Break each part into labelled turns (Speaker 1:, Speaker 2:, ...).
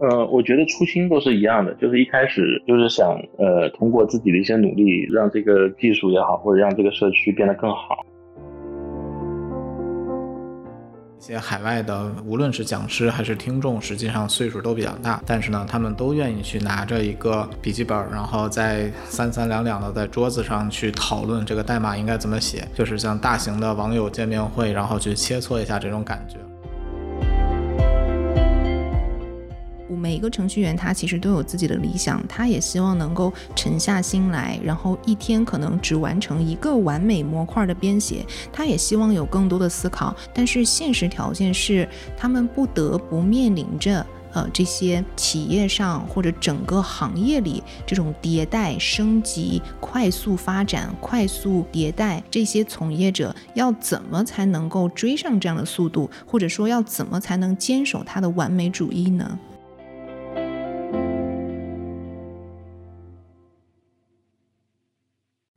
Speaker 1: 呃，我觉得初心都是一样的，就是一开始就是想呃通过自己的一些努力，让这个技术也好，或者让这个社区变得更好。
Speaker 2: 一些海外的，无论是讲师还是听众，实际上岁数都比较大，但是呢，他们都愿意去拿着一个笔记本，然后在三三两两的在桌子上去讨论这个代码应该怎么写，就是像大型的网友见面会，然后去切磋一下这种感觉。
Speaker 3: 每一个程序员他其实都有自己的理想，他也希望能够沉下心来，然后一天可能只完成一个完美模块的编写。他也希望有更多的思考，但是现实条件是，他们不得不面临着呃这些企业上或者整个行业里这种迭代升级、快速发展、快速迭代，这些从业者要怎么才能够追上这样的速度，或者说要怎么才能坚守他的完美主义呢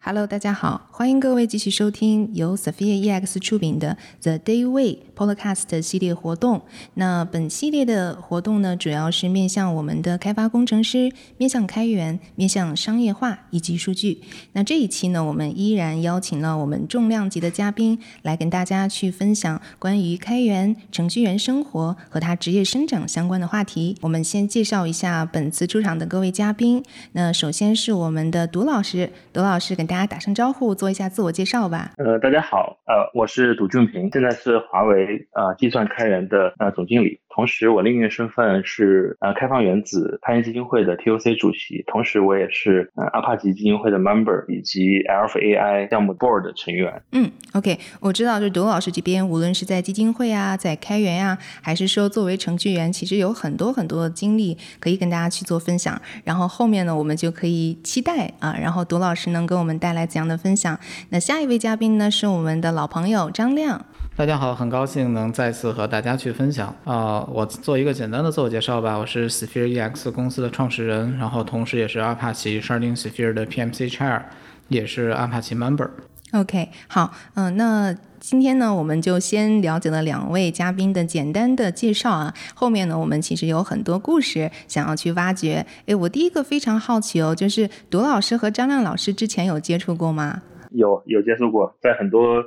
Speaker 3: ？Hello，大家好，欢迎各位继续收听由 Sophia EX 出品的 The Day Way Podcast 系列活动。那本系列的活动呢，主要是面向我们的开发工程师，面向开源，面向商业化以及数据。那这一期呢，我们依然邀请了我们重量级的嘉宾来跟大家去分享关于开源程序员生活和他职业生长相关的话题。我们先介绍一下本次出场的各位嘉宾。那首先是我们的独老师，独老师跟大家打声招呼，做一下自我介绍吧。
Speaker 1: 呃，大家好，呃，我是杜俊平，现在是华为呃计算开源的呃总经理。同时，我另一个身份是呃开放原子开源基金会的 TOC 主席，同时我也是呃阿帕奇基金会的 member 以及 Alpha AI 项目 board 成员。
Speaker 3: 嗯，OK，我知道，就是董老师这边，无论是在基金会啊，在开源啊，还是说作为程序员，其实有很多很多的经历可以跟大家去做分享。然后后面呢，我们就可以期待啊，然后董老师能给我们带来怎样的分享？那下一位嘉宾呢，是我们的老朋友张亮。
Speaker 2: 大家好，很高兴能再次和大家去分享啊！我做一个简单的自我介绍吧。我是 Sphere EX 公司的创始人，然后同时也是阿帕奇 Sharding Sphere 的 PMC Chair，也是阿帕奇 Member。
Speaker 3: OK，好，嗯，那今天呢，我们就先了解了两位嘉宾的简单的介绍啊。后面呢，我们其实有很多故事想要去挖掘。诶，我第一个非常好奇哦，就是杜老师和张亮老师之前有接触过吗？
Speaker 1: 有，有接触过，在很多。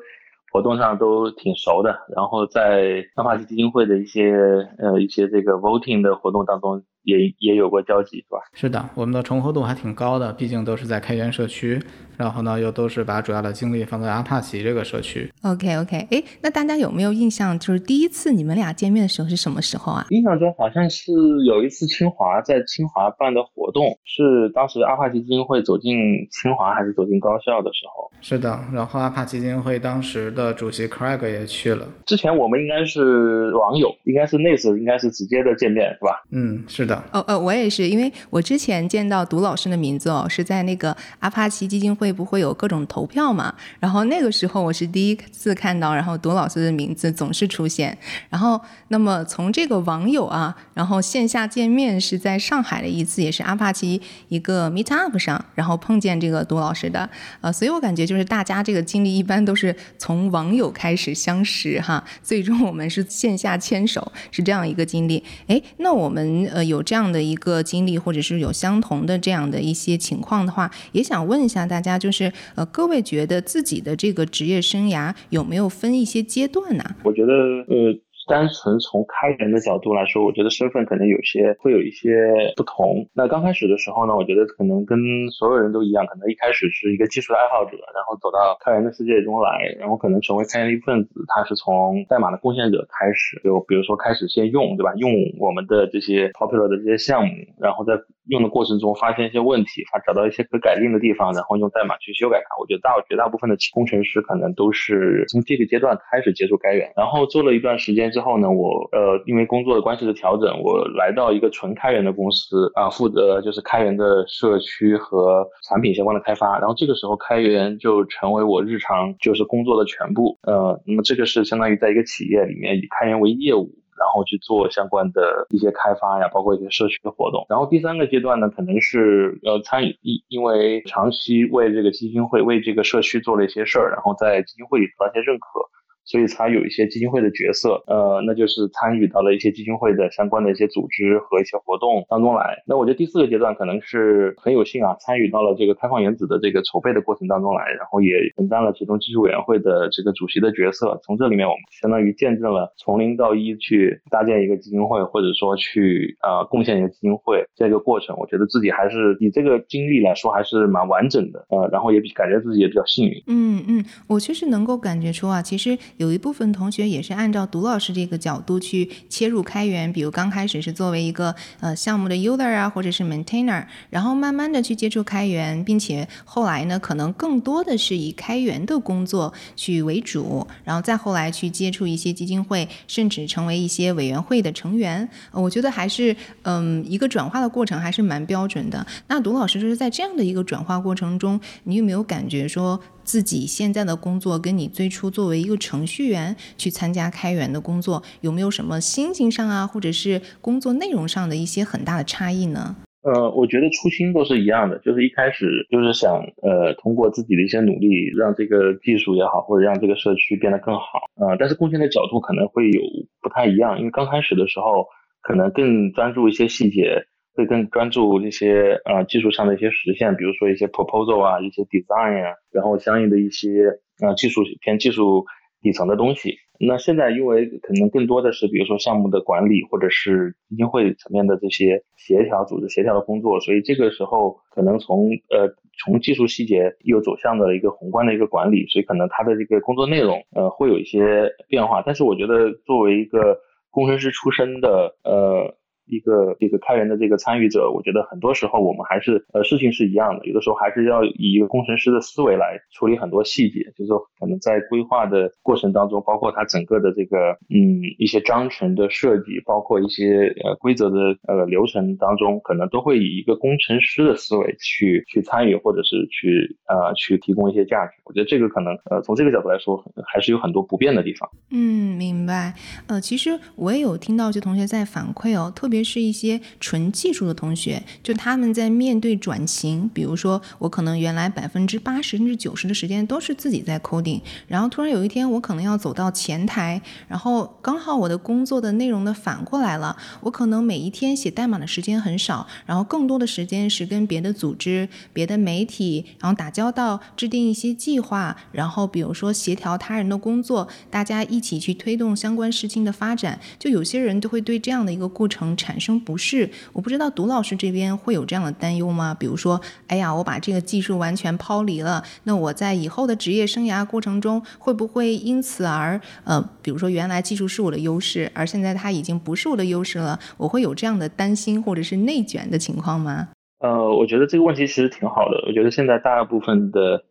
Speaker 1: 活动上都挺熟的，然后在三化基金会的一些呃一些这个 voting 的活动当中。也也有过交集，是吧？
Speaker 2: 是的，我们的重合度还挺高的，毕竟都是在开源社区，然后呢，又都是把主要的精力放在阿帕奇这个社区。
Speaker 3: OK OK，哎，那大家有没有印象？就是第一次你们俩见面的时候是什么时候啊？
Speaker 1: 印象中好像是有一次清华在清华办的活动，是当时阿帕奇基金会走进清华还是走进高校的时候？
Speaker 2: 是的，然后阿帕奇基金会当时的主席 Craig 也去了。
Speaker 1: 之前我们应该是网友，应该是那次应该是直接的见面，是吧？
Speaker 2: 嗯，是的。
Speaker 3: 哦呃，我也是，因为我之前见到杜老师的名字哦，是在那个阿帕奇基金会不会有各种投票嘛？然后那个时候我是第一次看到，然后杜老师的名字总是出现。然后那么从这个网友啊，然后线下见面是在上海的一次，也是阿帕奇一个 Meet Up 上，然后碰见这个杜老师的。呃，所以我感觉就是大家这个经历一般都是从网友开始相识哈，最终我们是线下牵手，是这样一个经历。哎，那我们呃有这样的。一个经历，或者是有相同的这样的一些情况的话，也想问一下大家，就是呃，各位觉得自己的这个职业生涯有没有分一些阶段呢？
Speaker 1: 我觉得，呃。单纯从开源的角度来说，我觉得身份可能有些会有一些不同。那刚开始的时候呢，我觉得可能跟所有人都一样，可能一开始是一个技术爱好者，然后走到开源的世界中来，然后可能成为开源的一份子。他是从代码的贡献者开始，就比如说开始先用，对吧？用我们的这些 popular 的这些项目，然后再用的过程中发现一些问题，啊找到一些可改进的地方，然后用代码去修改它。我觉得大绝大部分的工程师可能都是从这个阶段开始接触开源，然后做了一段时间。之后呢，我呃因为工作的关系的调整，我来到一个纯开源的公司啊，负责就是开源的社区和产品相关的开发。然后这个时候开源就成为我日常就是工作的全部。呃，那么这个是相当于在一个企业里面以开源为业务，然后去做相关的一些开发呀，包括一些社区的活动。然后第三个阶段呢，可能是要参与因因为长期为这个基金会为这个社区做了一些事儿，然后在基金会里得到一些认可。所以才有一些基金会的角色，呃，那就是参与到了一些基金会的相关的一些组织和一些活动当中来。那我觉得第四个阶段可能是很有幸啊，参与到了这个开放原子的这个筹备的过程当中来，然后也承担了其中技术委员会的这个主席的角色。从这里面，我们相当于见证了从零到一去搭建一个基金会，或者说去呃贡献一个基金会这个过程。我觉得自己还是以这个经历来说，还是蛮完整的，呃，然后也比感觉自己也比较幸运。
Speaker 3: 嗯嗯，我确实能够感觉出啊，其实。有一部分同学也是按照杜老师这个角度去切入开源，比如刚开始是作为一个呃项目的 user 啊，或者是 maintainer，然后慢慢的去接触开源，并且后来呢，可能更多的是以开源的工作去为主，然后再后来去接触一些基金会，甚至成为一些委员会的成员。我觉得还是嗯一个转化的过程还是蛮标准的。那杜老师就是在这样的一个转化过程中，你有没有感觉说？自己现在的工作跟你最初作为一个程序员去参加开源的工作，有没有什么心情上啊，或者是工作内容上的一些很大的差异呢？
Speaker 1: 呃，我觉得初心都是一样的，就是一开始就是想呃通过自己的一些努力，让这个技术也好，或者让这个社区变得更好。呃，但是贡献的角度可能会有不太一样，因为刚开始的时候可能更专注一些细节。会更专注一些呃技术上的一些实现，比如说一些 proposal 啊，一些 design 啊，然后相应的一些呃技术偏技术底层的东西。那现在因为可能更多的是比如说项目的管理或者是基金会层面的这些协调、组织协调的工作，所以这个时候可能从呃从技术细节又走向了一个宏观的一个管理，所以可能它的这个工作内容呃会有一些变化。但是我觉得作为一个工程师出身的呃。一个这个开源的这个参与者，我觉得很多时候我们还是呃事情是一样的，有的时候还是要以一个工程师的思维来处理很多细节，就是说可能在规划的过程当中，包括它整个的这个嗯一些章程的设计，包括一些呃规则的呃流程当中，可能都会以一个工程师的思维去去参与，或者是去呃去提供一些价值。我觉得这个可能呃从这个角度来说，还是有很多不变的地方。
Speaker 3: 嗯，明白。呃，其实我也有听到一些同学在反馈哦，特别。别是一些纯技术的同学，就他们在面对转型，比如说我可能原来百分之八十甚至九十的时间都是自己在 coding，然后突然有一天我可能要走到前台，然后刚好我的工作的内容呢反过来了，我可能每一天写代码的时间很少，然后更多的时间是跟别的组织、别的媒体，然后打交道、制定一些计划，然后比如说协调他人的工作，大家一起去推动相关事情的发展，就有些人就会对这样的一个过程。产生不适，我不知道杜老师这边会有这样的担忧吗？比如说，哎呀，我把这个技术完全抛离了，那我在以后的职业生涯过程中，会不会因此而呃，比如说原来技术是我的优势，而现在它已经不是我的优势了，我会有这样的担心或者是内卷的情况吗？
Speaker 1: 呃，我觉得这个问题其实挺好的。我觉得现在大部分的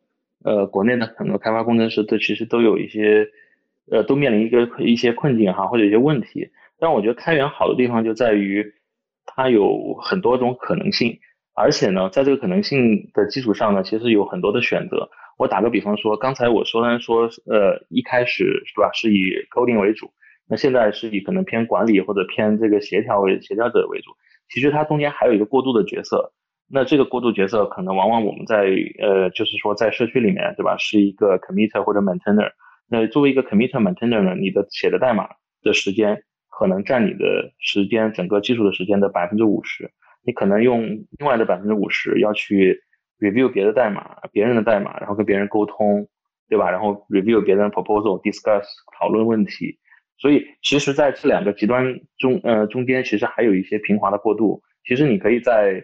Speaker 1: 呃国内的很多开发工程师，都其实都有一些呃都面临一个一些困境哈，或者一些问题。但我觉得开源好的地方就在于，它有很多种可能性，而且呢，在这个可能性的基础上呢，其实有很多的选择。我打个比方说，刚才我说呢，说呃一开始是吧，是以 coding 为主，那现在是以可能偏管理或者偏这个协调为协调者为主。其实它中间还有一个过渡的角色，那这个过渡角色可能往往我们在呃就是说在社区里面对吧，是一个 committer 或者 maintainer。那作为一个 committer maintainer 呢，你的写的代码的时间。可能占你的时间，整个技术的时间的百分之五十，你可能用另外的百分之五十要去 review 别的代码，别人的代码，然后跟别人沟通，对吧？然后 review 别人 proposal，discuss 讨论问题。所以其实在这两个极端中，呃，中间其实还有一些平滑的过渡。其实你可以在，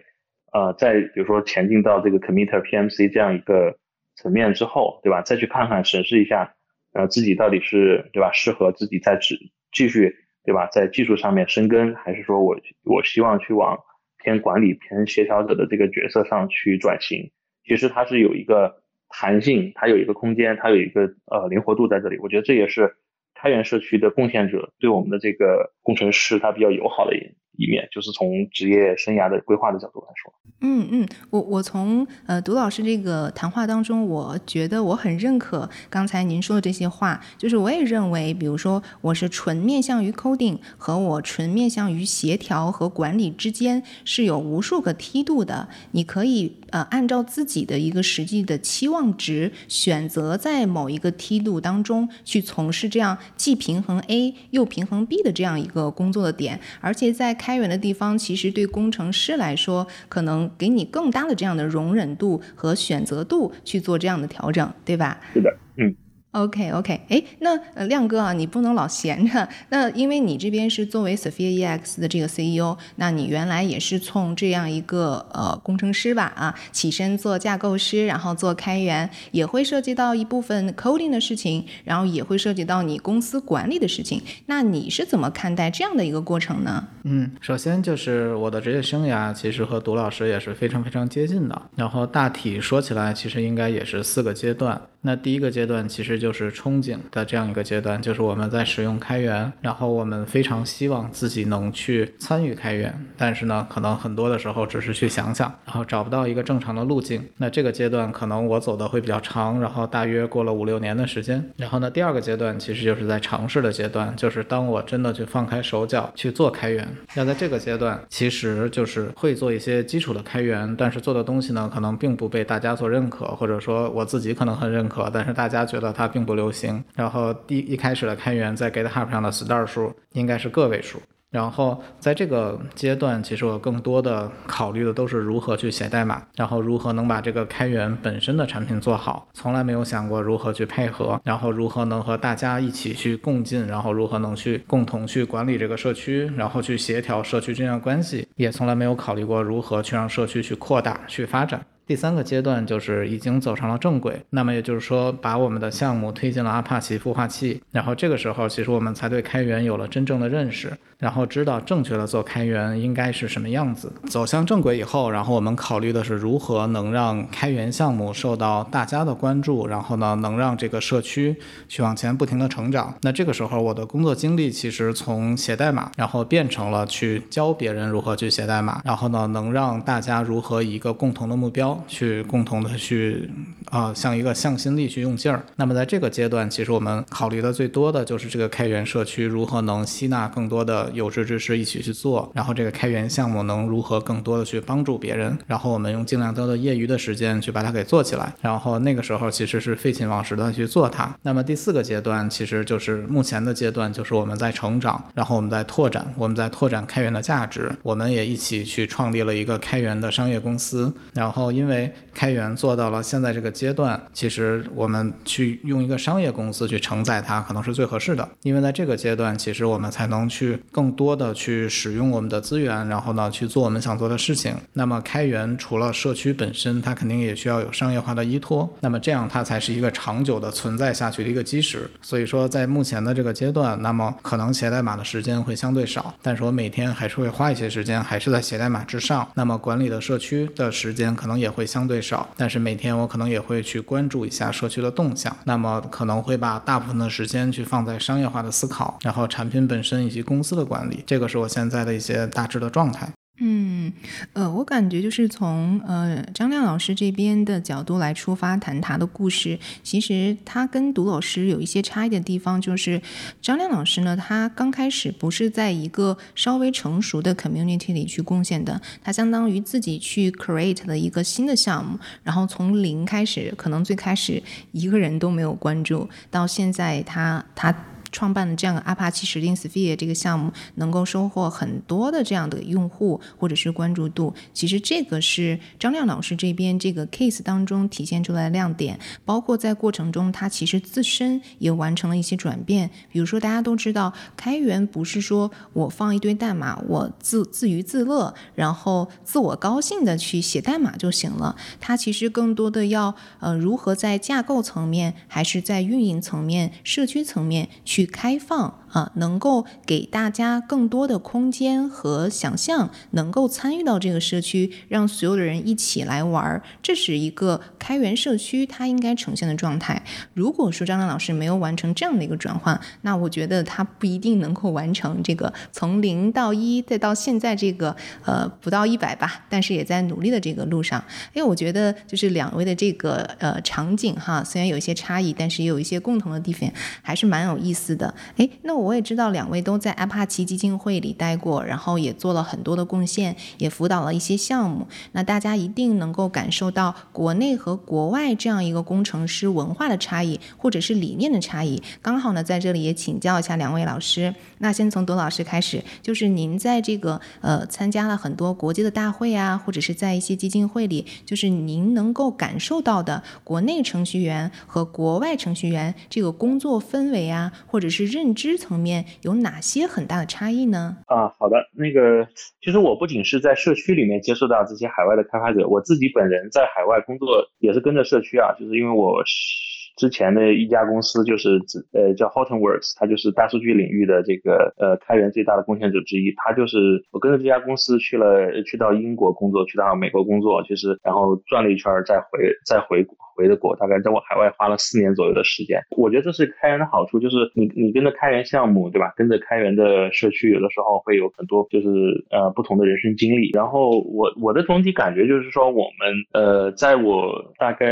Speaker 1: 呃，在比如说前进到这个 committer PMC 这样一个层面之后，对吧？再去看看审视一下，呃，自己到底是对吧？适合自己再继继续。对吧？在技术上面深耕，还是说我我希望去往偏管理、偏协调者的这个角色上去转型？其实它是有一个弹性，它有一个空间，它有一个呃灵活度在这里。我觉得这也是开源社区的贡献者对我们的这个工程师他比较友好的一一面，就是从职业生涯的规划的角度来说。
Speaker 3: 嗯嗯，我我从呃杜老师这个谈话当中，我觉得我很认可刚才您说的这些话，就是我也认为，比如说我是纯面向于 coding 和我纯面向于协调和管理之间是有无数个梯度的，你可以呃按照自己的一个实际的期望值，选择在某一个梯度当中去从事这样既平衡 A 又平衡 B 的这样一个工作的点，而且在开开源的地方，其实对工程师来说可能。给你更大的这样的容忍度和选择度去做这样的调整，对吧？
Speaker 1: 是的，嗯。
Speaker 3: OK OK，哎，那亮哥啊，你不能老闲着。那因为你这边是作为 Sophia EX 的这个 CEO，那你原来也是从这样一个呃工程师吧啊，起身做架构师，然后做开源，也会涉及到一部分 coding 的事情，然后也会涉及到你公司管理的事情。那你是怎么看待这样的一个过程呢？
Speaker 2: 嗯，首先就是我的职业生涯其实和杜老师也是非常非常接近的，然后大体说起来，其实应该也是四个阶段。那第一个阶段其实就是憧憬的这样一个阶段，就是我们在使用开源，然后我们非常希望自己能去参与开源，但是呢，可能很多的时候只是去想想，然后找不到一个正常的路径。那这个阶段可能我走的会比较长，然后大约过了五六年的时间。然后呢，第二个阶段其实就是在尝试的阶段，就是当我真的去放开手脚去做开源。那在这个阶段，其实就是会做一些基础的开源，但是做的东西呢，可能并不被大家所认可，或者说我自己可能很认。可，但是大家觉得它并不流行。然后第一开始的开源在 GitHub 上的 star 数应该是个位数。然后在这个阶段，其实我更多的考虑的都是如何去写代码，然后如何能把这个开源本身的产品做好。从来没有想过如何去配合，然后如何能和大家一起去共进，然后如何能去共同去管理这个社区，然后去协调社区之间的关系。也从来没有考虑过如何去让社区去扩大、去发展。第三个阶段就是已经走上了正轨，那么也就是说，把我们的项目推进了阿帕奇孵化器，然后这个时候，其实我们才对开源有了真正的认识。然后知道正确的做开源应该是什么样子。走向正轨以后，然后我们考虑的是如何能让开源项目受到大家的关注，然后呢，能让这个社区去往前不停的成长。那这个时候，我的工作经历其实从写代码，然后变成了去教别人如何去写代码，然后呢，能让大家如何以一个共同的目标去共同的去啊，像一个向心力去用劲儿。那么在这个阶段，其实我们考虑的最多的就是这个开源社区如何能吸纳更多的。有志之士一起去做，然后这个开源项目能如何更多的去帮助别人，然后我们用尽量多的业余的时间去把它给做起来，然后那个时候其实是废寝忘食的去做它。那么第四个阶段其实就是目前的阶段，就是我们在成长，然后我们在拓展，我们在拓展开源的价值，我们也一起去创立了一个开源的商业公司。然后因为开源做到了现在这个阶段，其实我们去用一个商业公司去承载它可能是最合适的，因为在这个阶段其实我们才能去。更多的去使用我们的资源，然后呢去做我们想做的事情。那么开源除了社区本身，它肯定也需要有商业化的依托。那么这样它才是一个长久的存在下去的一个基石。所以说在目前的这个阶段，那么可能写代码的时间会相对少，但是我每天还是会花一些时间，还是在写代码之上。那么管理的社区的时间可能也会相对少，但是每天我可能也会去关注一下社区的动向。那么可能会把大部分的时间去放在商业化的思考，然后产品本身以及公司的。管理，这个是我现在的一些大致的状态。
Speaker 3: 嗯，呃，我感觉就是从呃张亮老师这边的角度来出发谈他的故事，其实他跟杜老师有一些差异的地方，就是张亮老师呢，他刚开始不是在一个稍微成熟的 community 里去贡献的，他相当于自己去 create 了一个新的项目，然后从零开始，可能最开始一个人都没有关注，到现在他他。创办的这样的阿帕奇指定 Sphere 这个项目，能够收获很多的这样的用户或者是关注度。其实这个是张亮老师这边这个 case 当中体现出来的亮点，包括在过程中他其实自身也完成了一些转变。比如说大家都知道，开源不是说我放一堆代码，我自自娱自乐，然后自我高兴的去写代码就行了。它其实更多的要呃如何在架构层面，还是在运营层面、社区层面去。去开放。啊，能够给大家更多的空间和想象，能够参与到这个社区，让所有的人一起来玩儿，这是一个开源社区它应该呈现的状态。如果说张亮老师没有完成这样的一个转换，那我觉得他不一定能够完成这个从零到一，再到现在这个呃不到一百吧，但是也在努力的这个路上。因为我觉得就是两位的这个呃场景哈，虽然有一些差异，但是也有一些共同的地方，还是蛮有意思的。哎，那我也知道两位都在阿帕奇基金会里待过，然后也做了很多的贡献，也辅导了一些项目。那大家一定能够感受到国内和国外这样一个工程师文化的差异，或者是理念的差异。刚好呢，在这里也请教一下两位老师。那先从董老师开始，就是您在这个呃参加了很多国际的大会啊，或者是在一些基金会里，就是您能够感受到的国内程序员和国外程序员这个工作氛围啊，或者是认知层层面有哪些很大的差异呢？
Speaker 1: 啊，好的，那个其实我不仅是在社区里面接触到这些海外的开发者，我自己本人在海外工作也是跟着社区啊，就是因为我。之前的一家公司就是呃叫 Hortonworks，它就是大数据领域的这个呃开源最大的贡献者之一。他就是我跟着这家公司去了，去到英国工作，去到美国工作，其实然后转了一圈再回再回国回的国，大概在我海外花了四年左右的时间。我觉得这是开源的好处，就是你你跟着开源项目，对吧？跟着开源的社区，有的时候会有很多就是呃不同的人生经历。然后我我的总体感觉就是说，我们呃在我大概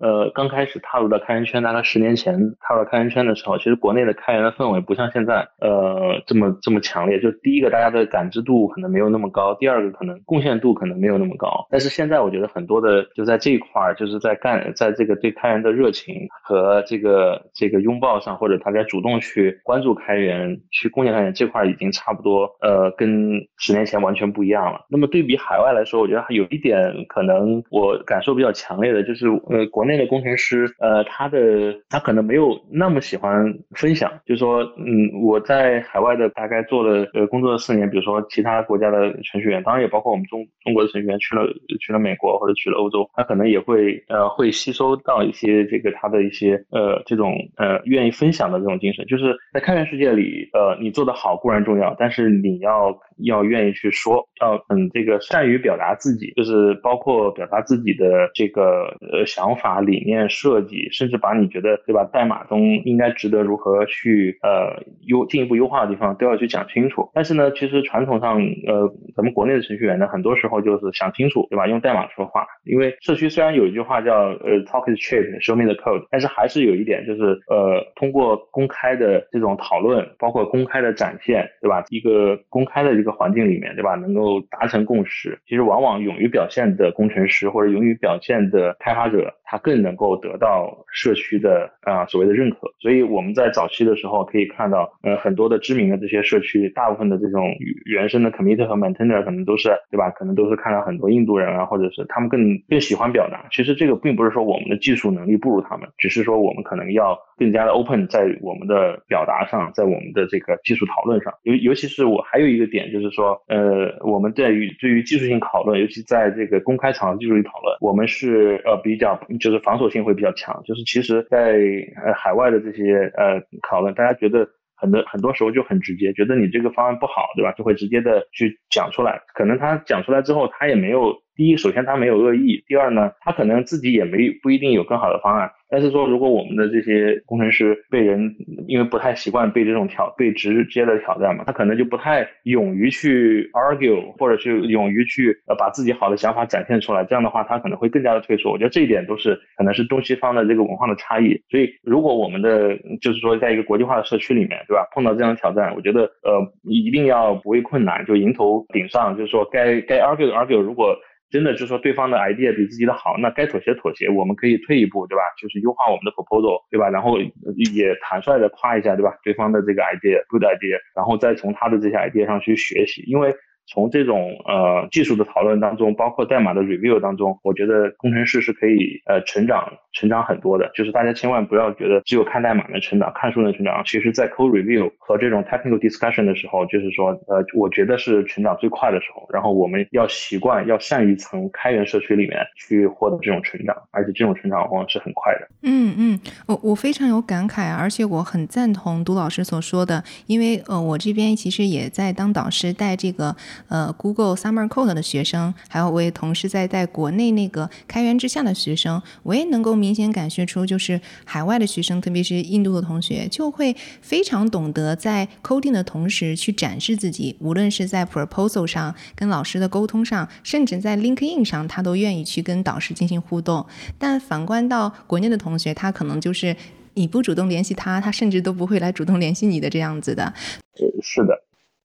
Speaker 1: 呃刚开始踏入到开源圈大概十年前踏入开源圈的时候，其实国内的开源的氛围不像现在呃这么这么强烈。就第一个，大家的感知度可能没有那么高；第二个，可能贡献度可能没有那么高。但是现在我觉得很多的就在这一块儿，就是在干在在这个对开源的热情和这个这个拥抱上，或者他在主动去关注开源、去贡献开源这块，已经差不多呃跟十年前完全不一样了。那么对比海外来说，我觉得还有一点可能我感受比较强烈的就是呃国内的工程师呃他的，他可能没有那么喜欢分享，就是说，嗯，我在海外的大概做了呃工作了四年，比如说其他国家的程序员，当然也包括我们中中国的程序员去了去了美国或者去了欧洲，他可能也会呃会吸收到一些这个他的一些呃这种呃愿意分享的这种精神，就是在开源世界里，呃，你做的好固然重要，但是你要要愿意去说，要嗯这个善于表达自己，就是包括表达自己的这个呃想法、理念、设计，甚至把你觉得对吧？代码中应该值得如何去呃优进一步优化的地方都要去讲清楚。但是呢，其实传统上呃咱们国内的程序员呢，很多时候就是想清楚对吧？用代码说话。因为社区虽然有一句话叫呃 talk is cheap，show me the code，但是还是有一点就是呃通过公开的这种讨论，包括公开的展现，对吧？一个公开的一个环境里面，对吧？能够达成共识，其实往往勇于表现的工程师或者勇于表现的开发者，他更能够得到社区。的啊所谓的认可，所以我们在早期的时候可以看到，呃很多的知名的这些社区，大部分的这种原生的 committer 和 maintainer 可能都是对吧？可能都是看到很多印度人啊，或者是他们更更喜欢表达。其实这个并不是说我们的技术能力不如他们，只是说我们可能要更加的 open 在我们的表达上，在我们的这个技术讨论上。尤尤其是我还有一个点就是说，呃我们在于对于技术性讨论，尤其在这个公开场合技术性讨论，我们是呃比较就是防守性会比较强，就是其实。在呃海外的这些呃讨论，大家觉得很多很多时候就很直接，觉得你这个方案不好，对吧？就会直接的去讲出来。可能他讲出来之后，他也没有。第一，首先他没有恶意；第二呢，他可能自己也没不一定有更好的方案。但是说，如果我们的这些工程师被人因为不太习惯被这种挑被直接的挑战嘛，他可能就不太勇于去 argue，或者是勇于去呃把自己好的想法展现出来。这样的话，他可能会更加的退缩。我觉得这一点都是可能是东西方的这个文化的差异。所以，如果我们的就是说在一个国际化的社区里面，对吧？碰到这样的挑战，我觉得呃一定要不畏困难，就迎头顶上，就是说该该 argue 的 argue，如果真的就是说对方的 idea 比自己的好，那该妥协妥协，我们可以退一步，对吧？就是优化我们的 proposal，对吧？然后也坦率的夸一下，对吧？对方的这个 idea good idea，然后再从他的这些 idea 上去学习，因为从这种呃技术的讨论当中，包括代码的 review 当中，我觉得工程师是可以呃成长成长很多的。就是大家千万不要觉得只有看代码能成长，看书能成长。其实，在 code review 和这种 technical discussion 的时候，就是说呃，我觉得是成长最快的时候。然后我们要习惯，要善于从开源社区里面去获得这种成长，而且这种成长往往是很快的。
Speaker 3: 嗯嗯，我我非常有感慨，而且我很赞同杜老师所说的，因为呃，我这边其实也在当导师带这个。呃，Google Summer Code 的学生，还有我也同时在带国内那个开源之下的学生，我也能够明显感觉出，就是海外的学生，特别是印度的同学，就会非常懂得在 coding 的同时去展示自己，无论是在 proposal 上、跟老师的沟通上，甚至在 LinkedIn 上，他都愿意去跟导师进行互动。但反观到国内的同学，他可能就是你不主动联系他，他甚至都不会来主动联系你的这样子的。
Speaker 1: 呃，是的，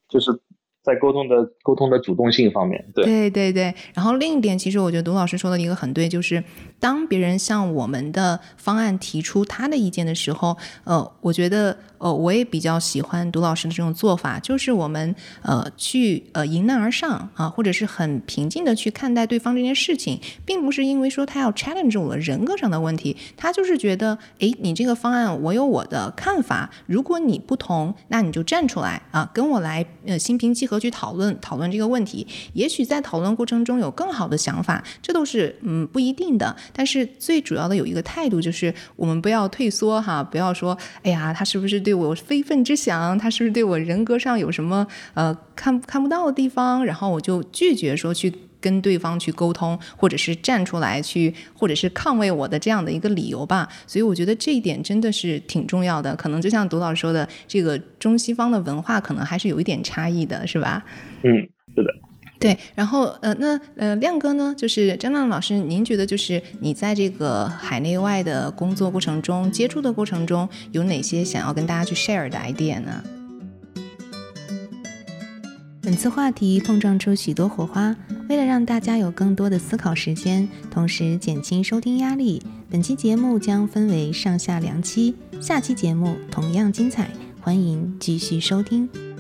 Speaker 1: 就是。在沟通的沟通的主动性方面，对
Speaker 3: 对对对。然后另一点，其实我觉得董老师说的一个很对，就是当别人向我们的方案提出他的意见的时候，呃，我觉得。哦，我也比较喜欢杜老师的这种做法，就是我们呃去呃迎难而上啊，或者是很平静的去看待对方这件事情，并不是因为说他要 challenge 我的人格上的问题，他就是觉得，哎，你这个方案我有我的看法，如果你不同，那你就站出来啊，跟我来呃心平气和去讨论讨论这个问题，也许在讨论过程中有更好的想法，这都是嗯不一定的，但是最主要的有一个态度就是我们不要退缩哈，不要说，哎呀，他是不是对。我非分之想，他是不是对我人格上有什么呃看看不到的地方？然后我就拒绝说去跟对方去沟通，或者是站出来去，或者是抗卫我的这样的一个理由吧。所以我觉得这一点真的是挺重要的。可能就像杜老师说的，这个中西方的文化可能还是有一点差异的，是吧？
Speaker 1: 嗯，是的。
Speaker 3: 对，然后呃，那呃，亮哥呢，就是张亮老师，您觉得就是你在这个海内外的工作过程中，接触的过程中，有哪些想要跟大家去 share 的 idea 呢？本次话题碰撞出许多火花，为了让大家有更多的思考时间，同时减轻收听压力，本期节目将分为上下两期，下期节目同样精彩，欢迎继续收听。